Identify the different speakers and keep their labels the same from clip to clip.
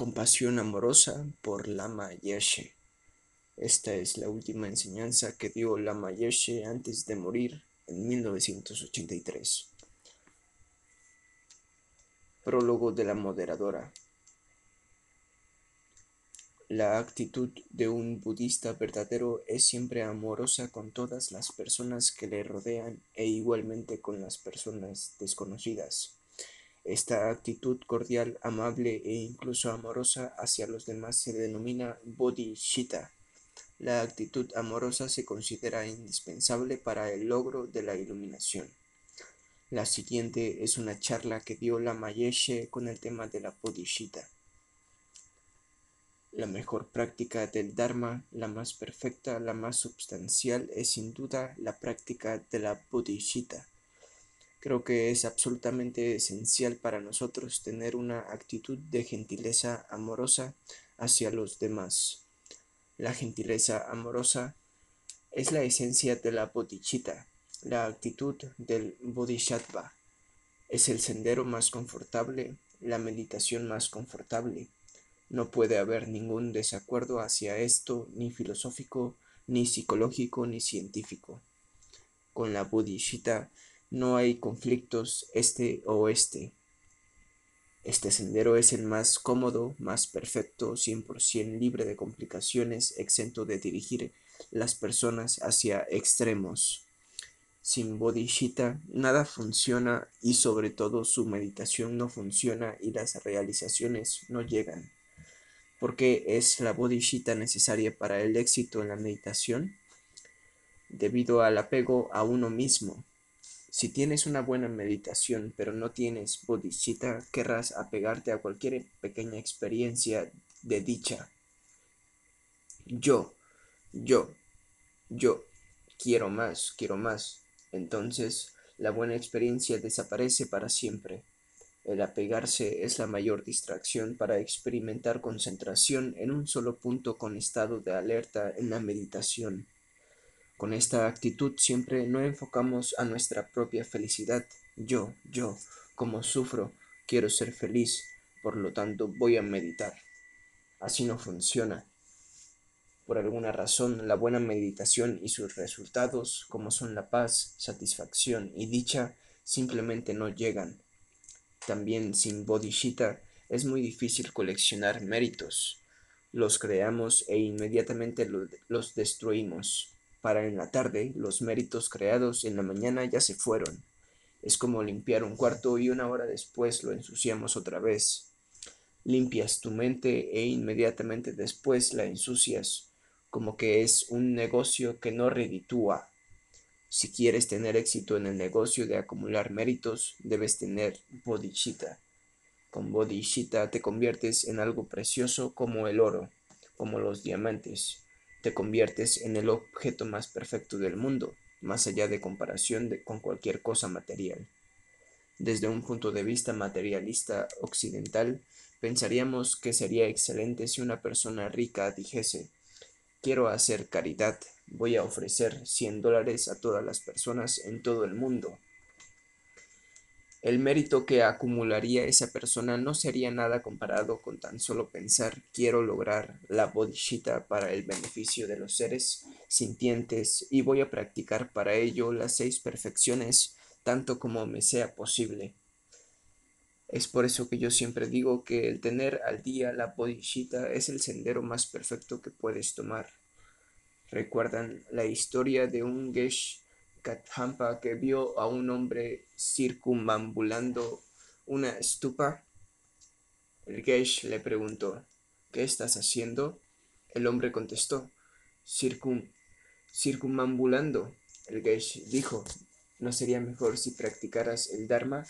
Speaker 1: Compasión amorosa por Lama Yeshe. Esta es la última enseñanza que dio Lama Yeshe antes de morir en 1983. Prólogo de la moderadora. La actitud de un budista verdadero es siempre amorosa con todas las personas que le rodean e igualmente con las personas desconocidas. Esta actitud cordial, amable e incluso amorosa hacia los demás se denomina bodhisattva. La actitud amorosa se considera indispensable para el logro de la iluminación. La siguiente es una charla que dio la Mayeshe con el tema de la bodhisattva. La mejor práctica del Dharma, la más perfecta, la más substancial, es sin duda la práctica de la bodhisattva Creo que es absolutamente esencial para nosotros tener una actitud de gentileza amorosa hacia los demás. La gentileza amorosa es la esencia de la bodhicitta, la actitud del bodhisattva. Es el sendero más confortable, la meditación más confortable. No puede haber ningún desacuerdo hacia esto, ni filosófico, ni psicológico, ni científico. Con la bodhicitta no hay conflictos este o oeste. Este sendero es el más cómodo, más perfecto, 100% libre de complicaciones, exento de dirigir las personas hacia extremos. Sin bodhisattva nada funciona y sobre todo su meditación no funciona y las realizaciones no llegan. ¿Por qué es la bodhisattva necesaria para el éxito en la meditación? Debido al apego a uno mismo, si tienes una buena meditación pero no tienes bodhicitta, querrás apegarte a cualquier pequeña experiencia de dicha. Yo, yo, yo, quiero más, quiero más. Entonces, la buena experiencia desaparece para siempre. El apegarse es la mayor distracción para experimentar concentración en un solo punto con estado de alerta en la meditación. Con esta actitud siempre no enfocamos a nuestra propia felicidad. Yo, yo, como sufro, quiero ser feliz, por lo tanto voy a meditar. Así no funciona. Por alguna razón, la buena meditación y sus resultados, como son la paz, satisfacción y dicha, simplemente no llegan. También sin bodhisattva es muy difícil coleccionar méritos. Los creamos e inmediatamente los destruimos para en la tarde los méritos creados en la mañana ya se fueron. Es como limpiar un cuarto y una hora después lo ensuciamos otra vez. Limpias tu mente e inmediatamente después la ensucias, como que es un negocio que no reditúa. Si quieres tener éxito en el negocio de acumular méritos, debes tener bodhicitta. Con bodhicitta te conviertes en algo precioso como el oro, como los diamantes te conviertes en el objeto más perfecto del mundo, más allá de comparación con cualquier cosa material. Desde un punto de vista materialista occidental, pensaríamos que sería excelente si una persona rica dijese, quiero hacer caridad, voy a ofrecer 100 dólares a todas las personas en todo el mundo el mérito que acumularía esa persona no sería nada comparado con tan solo pensar quiero lograr la bodhisattva para el beneficio de los seres sintientes y voy a practicar para ello las seis perfecciones tanto como me sea posible. Es por eso que yo siempre digo que el tener al día la bodhisattva es el sendero más perfecto que puedes tomar. ¿Recuerdan la historia de un gesh Kathampa que vio a un hombre circunambulando una estupa. El Gesh le preguntó, ¿qué estás haciendo? El hombre contestó, Circum circunambulando. El Gesh dijo, ¿no sería mejor si practicaras el Dharma?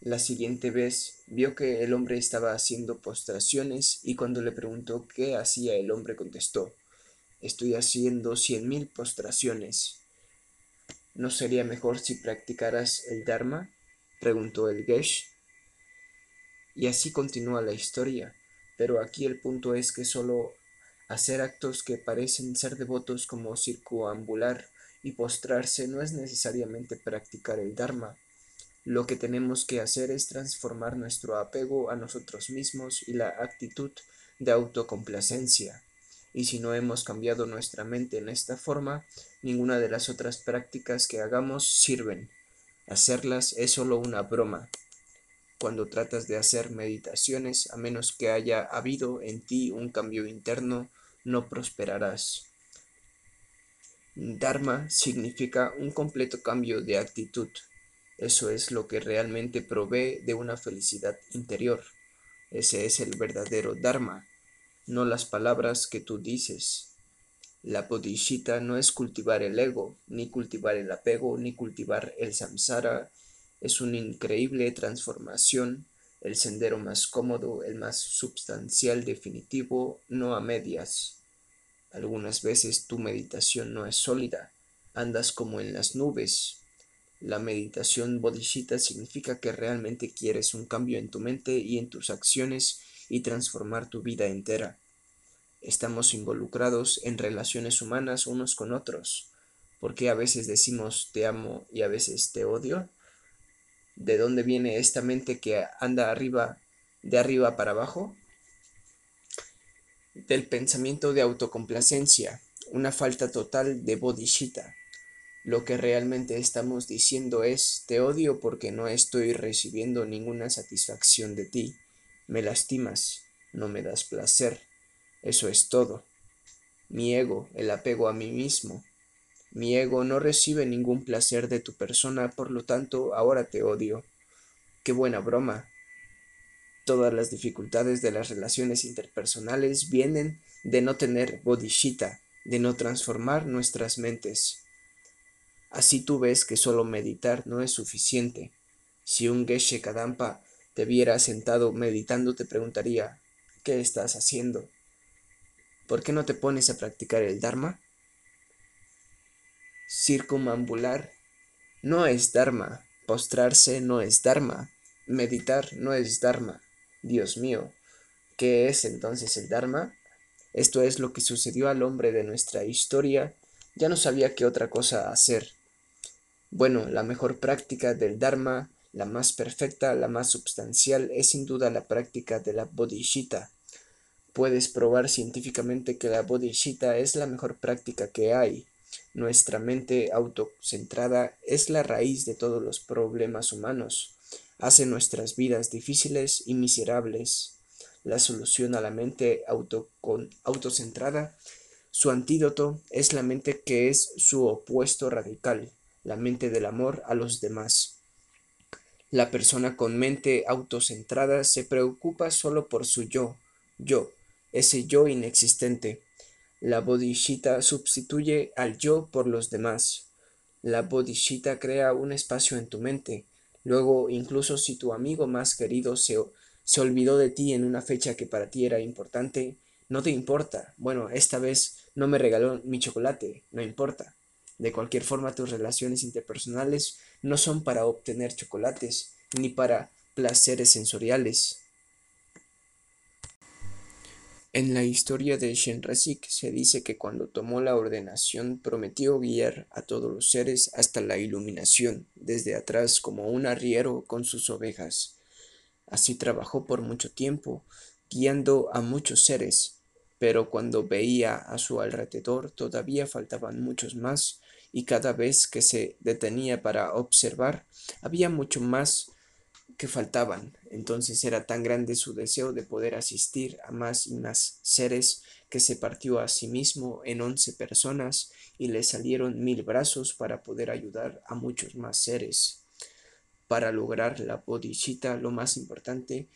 Speaker 1: La siguiente vez vio que el hombre estaba haciendo postraciones y cuando le preguntó qué hacía el hombre contestó, estoy haciendo cien mil postraciones. ¿No sería mejor si practicaras el Dharma? preguntó el Gesh. Y así continúa la historia, pero aquí el punto es que solo hacer actos que parecen ser devotos como circuambular y postrarse no es necesariamente practicar el Dharma. Lo que tenemos que hacer es transformar nuestro apego a nosotros mismos y la actitud de autocomplacencia. Y si no hemos cambiado nuestra mente en esta forma, ninguna de las otras prácticas que hagamos sirven. Hacerlas es solo una broma. Cuando tratas de hacer meditaciones, a menos que haya habido en ti un cambio interno, no prosperarás. Dharma significa un completo cambio de actitud. Eso es lo que realmente provee de una felicidad interior. Ese es el verdadero Dharma, no las palabras que tú dices. La bodhisattva no es cultivar el ego, ni cultivar el apego, ni cultivar el samsara. Es una increíble transformación, el sendero más cómodo, el más substancial, definitivo, no a medias. Algunas veces tu meditación no es sólida, andas como en las nubes, la meditación bodhisattva significa que realmente quieres un cambio en tu mente y en tus acciones y transformar tu vida entera. Estamos involucrados en relaciones humanas unos con otros. ¿Por qué a veces decimos te amo y a veces te odio? ¿De dónde viene esta mente que anda arriba, de arriba para abajo? Del pensamiento de autocomplacencia, una falta total de bodhisattva lo que realmente estamos diciendo es, te odio porque no estoy recibiendo ninguna satisfacción de ti. Me lastimas, no me das placer. Eso es todo. Mi ego, el apego a mí mismo. Mi ego no recibe ningún placer de tu persona, por lo tanto, ahora te odio. Qué buena broma. Todas las dificultades de las relaciones interpersonales vienen de no tener bodhisattva, de no transformar nuestras mentes. Así tú ves que solo meditar no es suficiente. Si un Geshe Kadampa te viera sentado meditando, te preguntaría, ¿qué estás haciendo? ¿Por qué no te pones a practicar el Dharma? Circumambular no es Dharma, postrarse no es Dharma, meditar no es Dharma. Dios mío, ¿qué es entonces el Dharma? Esto es lo que sucedió al hombre de nuestra historia, ya no sabía qué otra cosa hacer. Bueno, la mejor práctica del Dharma, la más perfecta, la más substancial, es sin duda la práctica de la bodhisattva. Puedes probar científicamente que la bodhisattva es la mejor práctica que hay. Nuestra mente autocentrada es la raíz de todos los problemas humanos. Hace nuestras vidas difíciles y miserables. La solución a la mente autocentrada, su antídoto es la mente que es su opuesto radical la mente del amor a los demás. La persona con mente autocentrada se preocupa solo por su yo, yo, ese yo inexistente. La bodhisattva sustituye al yo por los demás. La bodhisattva crea un espacio en tu mente. Luego, incluso si tu amigo más querido se, se olvidó de ti en una fecha que para ti era importante, no te importa. Bueno, esta vez no me regaló mi chocolate, no importa. De cualquier forma, tus relaciones interpersonales no son para obtener chocolates ni para placeres sensoriales. En la historia de Shenrasik se dice que cuando tomó la ordenación prometió guiar a todos los seres hasta la iluminación, desde atrás como un arriero con sus ovejas. Así trabajó por mucho tiempo, guiando a muchos seres, pero cuando veía a su alrededor todavía faltaban muchos más, y cada vez que se detenía para observar, había mucho más que faltaban. Entonces era tan grande su deseo de poder asistir a más y más seres que se partió a sí mismo en once personas y le salieron mil brazos para poder ayudar a muchos más seres. Para lograr la bodhisattva lo más importante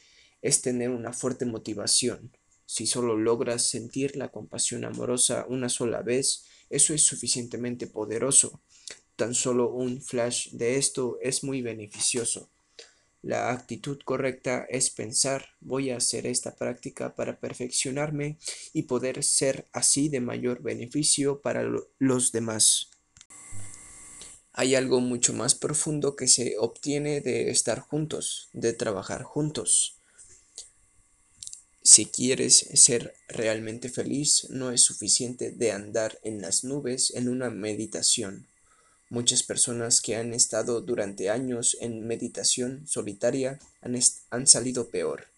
Speaker 1: es tener una fuerte motivación, si solo logras sentir la compasión amorosa una sola vez, eso es suficientemente poderoso. Tan solo un flash de esto es muy beneficioso. La actitud correcta es pensar, voy a hacer esta práctica para perfeccionarme y poder ser así de mayor beneficio para los demás. Hay algo mucho más profundo que se obtiene de estar juntos, de trabajar juntos. Si quieres ser realmente feliz, no es suficiente de andar en las nubes en una meditación. Muchas personas que han estado durante años en meditación solitaria han, han salido peor.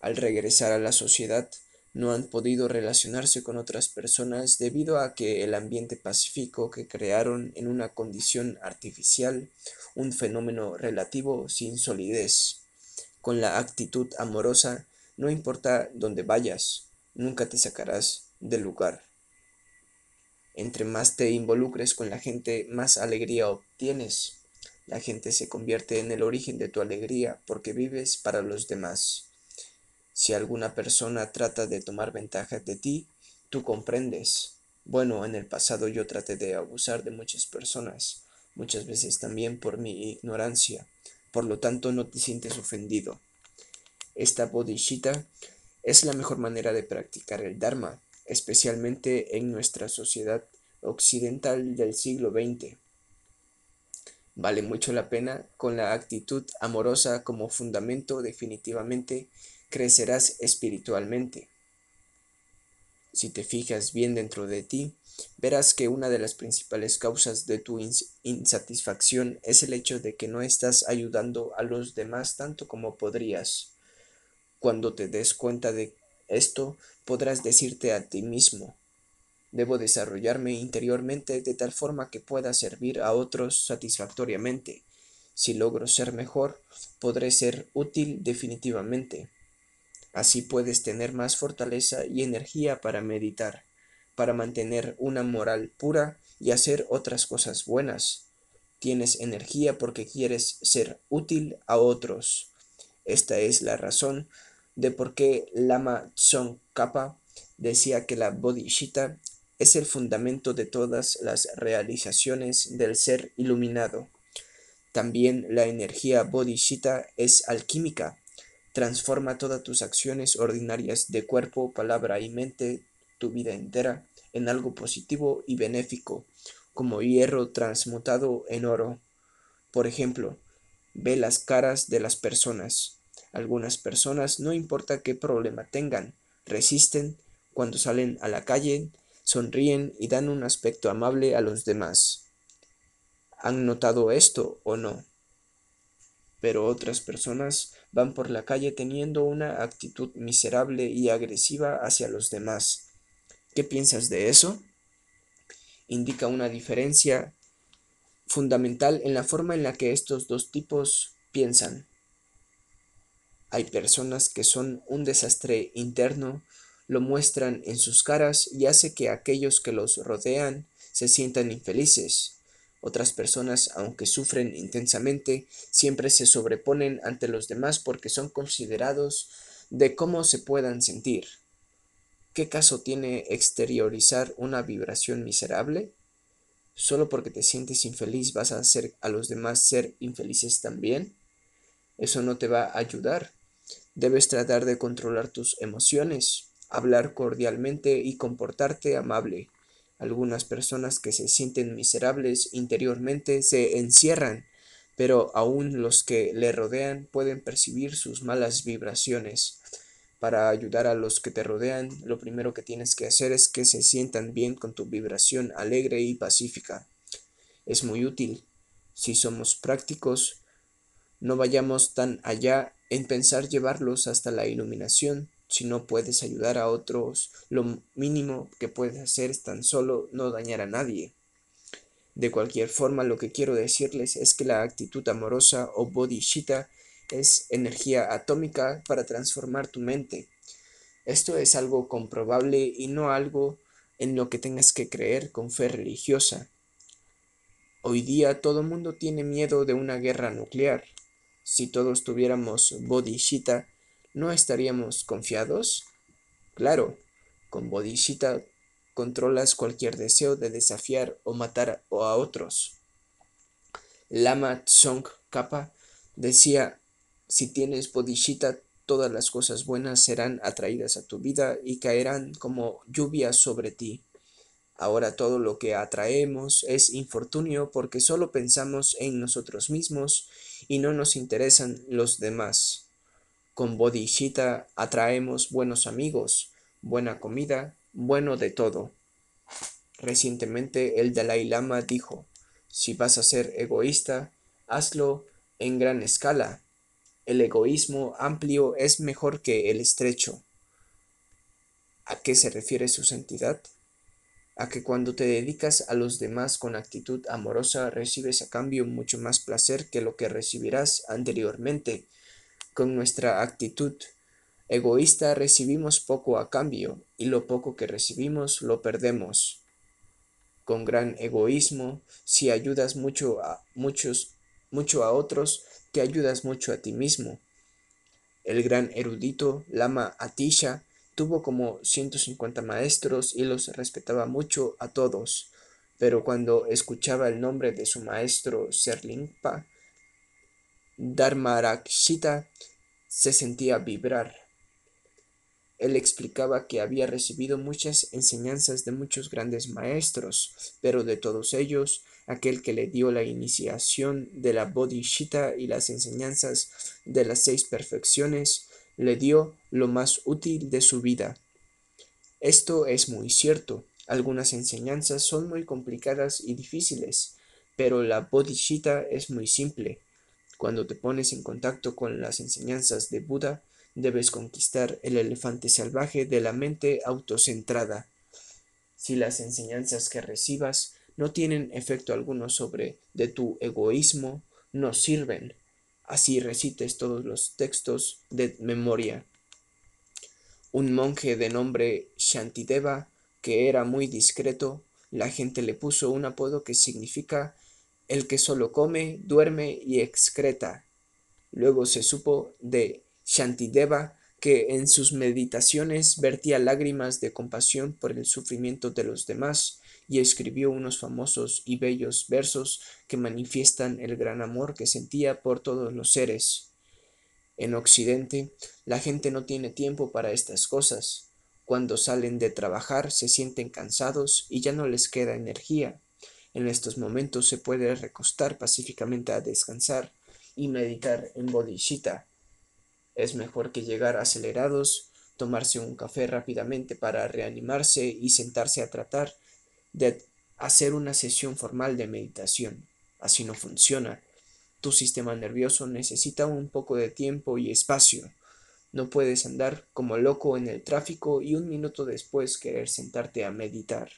Speaker 1: Al regresar a la sociedad, no han podido relacionarse con otras personas debido a que el ambiente pacífico que crearon en una condición artificial, un fenómeno relativo sin solidez. Con la actitud amorosa, no importa dónde vayas, nunca te sacarás del lugar. Entre más te involucres con la gente, más alegría obtienes. La gente se convierte en el origen de tu alegría porque vives para los demás. Si alguna persona trata de tomar ventaja de ti, tú comprendes. Bueno, en el pasado yo traté de abusar de muchas personas, muchas veces también por mi ignorancia, por lo tanto no te sientes ofendido. Esta bodhicitta es la mejor manera de practicar el Dharma, especialmente en nuestra sociedad occidental del siglo XX. Vale mucho la pena con la actitud amorosa como fundamento definitivamente crecerás espiritualmente. Si te fijas bien dentro de ti, verás que una de las principales causas de tu insatisfacción es el hecho de que no estás ayudando a los demás tanto como podrías. Cuando te des cuenta de esto, podrás decirte a ti mismo, debo desarrollarme interiormente de tal forma que pueda servir a otros satisfactoriamente. Si logro ser mejor, podré ser útil definitivamente. Así puedes tener más fortaleza y energía para meditar, para mantener una moral pura y hacer otras cosas buenas. Tienes energía porque quieres ser útil a otros. Esta es la razón de por qué Lama Tsongkhapa decía que la bodhicitta es el fundamento de todas las realizaciones del ser iluminado. También la energía bodhicitta es alquímica Transforma todas tus acciones ordinarias de cuerpo, palabra y mente, tu vida entera, en algo positivo y benéfico, como hierro transmutado en oro. Por ejemplo, ve las caras de las personas. Algunas personas, no importa qué problema tengan, resisten cuando salen a la calle, sonríen y dan un aspecto amable a los demás. ¿Han notado esto o no? Pero otras personas van por la calle teniendo una actitud miserable y agresiva hacia los demás. ¿Qué piensas de eso? Indica una diferencia fundamental en la forma en la que estos dos tipos piensan. Hay personas que son un desastre interno, lo muestran en sus caras y hace que aquellos que los rodean se sientan infelices. Otras personas, aunque sufren intensamente, siempre se sobreponen ante los demás porque son considerados de cómo se puedan sentir. ¿Qué caso tiene exteriorizar una vibración miserable? ¿Solo porque te sientes infeliz vas a hacer a los demás ser infelices también? Eso no te va a ayudar. Debes tratar de controlar tus emociones, hablar cordialmente y comportarte amable. Algunas personas que se sienten miserables interiormente se encierran, pero aún los que le rodean pueden percibir sus malas vibraciones. Para ayudar a los que te rodean, lo primero que tienes que hacer es que se sientan bien con tu vibración alegre y pacífica. Es muy útil. Si somos prácticos, no vayamos tan allá en pensar llevarlos hasta la iluminación, si no puedes ayudar a otros, lo mínimo que puedes hacer es tan solo no dañar a nadie. De cualquier forma, lo que quiero decirles es que la actitud amorosa o bodhicitta es energía atómica para transformar tu mente. Esto es algo comprobable y no algo en lo que tengas que creer con fe religiosa. Hoy día todo mundo tiene miedo de una guerra nuclear. Si todos tuviéramos bodhicitta, ¿no estaríamos confiados? Claro, con Bodhicitta controlas cualquier deseo de desafiar o matar a otros. Lama Tsongkhapa decía, si tienes Bodhicitta, todas las cosas buenas serán atraídas a tu vida y caerán como lluvia sobre ti. Ahora todo lo que atraemos es infortunio porque solo pensamos en nosotros mismos y no nos interesan los demás. Con Bodhicitta atraemos buenos amigos, buena comida, bueno de todo. Recientemente el Dalai Lama dijo, Si vas a ser egoísta, hazlo en gran escala. El egoísmo amplio es mejor que el estrecho. ¿A qué se refiere su santidad? A que cuando te dedicas a los demás con actitud amorosa recibes a cambio mucho más placer que lo que recibirás anteriormente. Con nuestra actitud egoísta recibimos poco a cambio y lo poco que recibimos lo perdemos. Con gran egoísmo, si ayudas mucho a muchos, mucho a otros, te ayudas mucho a ti mismo. El gran erudito Lama Atisha tuvo como 150 maestros y los respetaba mucho a todos, pero cuando escuchaba el nombre de su maestro Serlingpa, Dharmarakshita, se sentía vibrar. Él explicaba que había recibido muchas enseñanzas de muchos grandes maestros, pero de todos ellos, aquel que le dio la iniciación de la bodhisattva y las enseñanzas de las seis perfecciones, le dio lo más útil de su vida. Esto es muy cierto. Algunas enseñanzas son muy complicadas y difíciles, pero la bodhisattva es muy simple. Cuando te pones en contacto con las enseñanzas de Buda, debes conquistar el elefante salvaje de la mente autocentrada. Si las enseñanzas que recibas no tienen efecto alguno sobre de tu egoísmo, no sirven. Así recites todos los textos de memoria. Un monje de nombre Shantideva, que era muy discreto, la gente le puso un apodo que significa el que solo come, duerme y excreta. Luego se supo de Shantideva, que en sus meditaciones vertía lágrimas de compasión por el sufrimiento de los demás y escribió unos famosos y bellos versos que manifiestan el gran amor que sentía por todos los seres. En Occidente, la gente no tiene tiempo para estas cosas. Cuando salen de trabajar se sienten cansados y ya no les queda energía. En estos momentos se puede recostar pacíficamente a descansar y meditar en bodhisattva es mejor que llegar acelerados, tomarse un café rápidamente para reanimarse y sentarse a tratar de hacer una sesión formal de meditación. Así no funciona. Tu sistema nervioso necesita un poco de tiempo y espacio. No puedes andar como loco en el tráfico y un minuto después querer sentarte a meditar.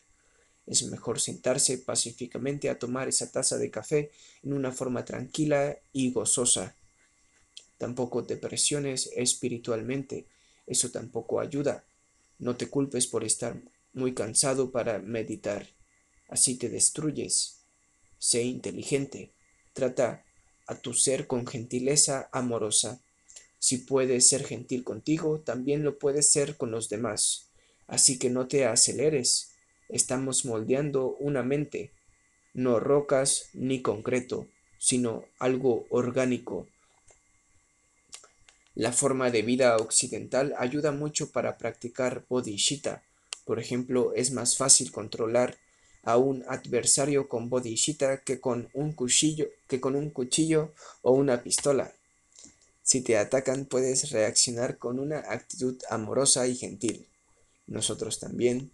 Speaker 1: Es mejor sentarse pacíficamente a tomar esa taza de café en una forma tranquila y gozosa. Tampoco te presiones espiritualmente, eso tampoco ayuda. No te culpes por estar muy cansado para meditar, así te destruyes. Sé inteligente, trata a tu ser con gentileza amorosa. Si puedes ser gentil contigo, también lo puedes ser con los demás. Así que no te aceleres. Estamos moldeando una mente, no rocas ni concreto, sino algo orgánico, la forma de vida occidental ayuda mucho para practicar bodhisattva. Por ejemplo, es más fácil controlar a un adversario con bodhisattva que con un cuchillo, que con un cuchillo o una pistola. Si te atacan puedes reaccionar con una actitud amorosa y gentil. Nosotros también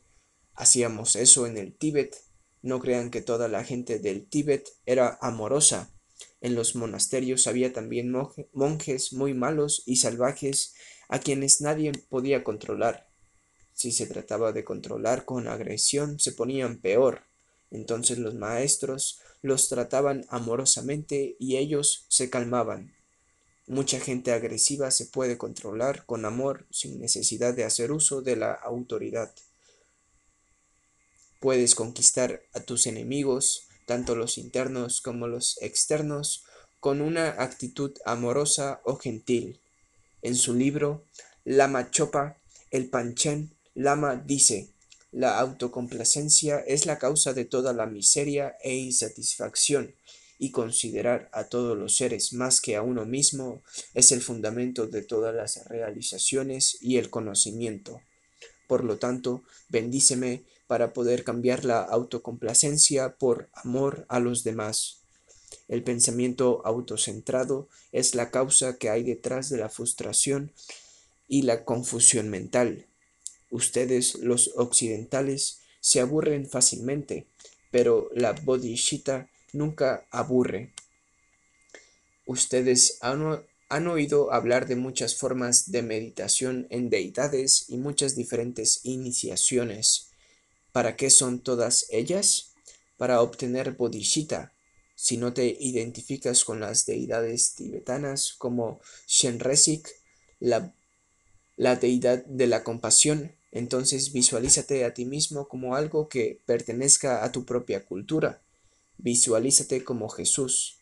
Speaker 1: hacíamos eso en el Tíbet. No crean que toda la gente del Tíbet era amorosa. En los monasterios había también monjes muy malos y salvajes a quienes nadie podía controlar. Si se trataba de controlar con agresión, se ponían peor. Entonces los maestros los trataban amorosamente y ellos se calmaban. Mucha gente agresiva se puede controlar con amor sin necesidad de hacer uso de la autoridad. Puedes conquistar a tus enemigos tanto los internos como los externos, con una actitud amorosa o gentil. En su libro Lama Chopa, el Panchen Lama dice, la autocomplacencia es la causa de toda la miseria e insatisfacción, y considerar a todos los seres más que a uno mismo es el fundamento de todas las realizaciones y el conocimiento. Por lo tanto, bendíceme para poder cambiar la autocomplacencia por amor a los demás. El pensamiento autocentrado es la causa que hay detrás de la frustración y la confusión mental. Ustedes, los occidentales, se aburren fácilmente, pero la bodhisattva nunca aburre. Ustedes han, han oído hablar de muchas formas de meditación en deidades y muchas diferentes iniciaciones. ¿Para qué son todas ellas? Para obtener bodhisattva. Si no te identificas con las deidades tibetanas como Shenresik, la, la deidad de la compasión, entonces visualízate a ti mismo como algo que pertenezca a tu propia cultura. Visualízate como Jesús.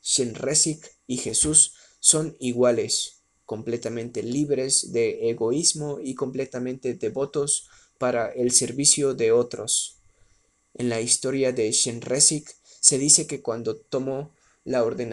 Speaker 1: Shenresik y Jesús son iguales, completamente libres de egoísmo y completamente devotos para el servicio de otros. En la historia de Shenresik se dice que cuando tomó la ordenación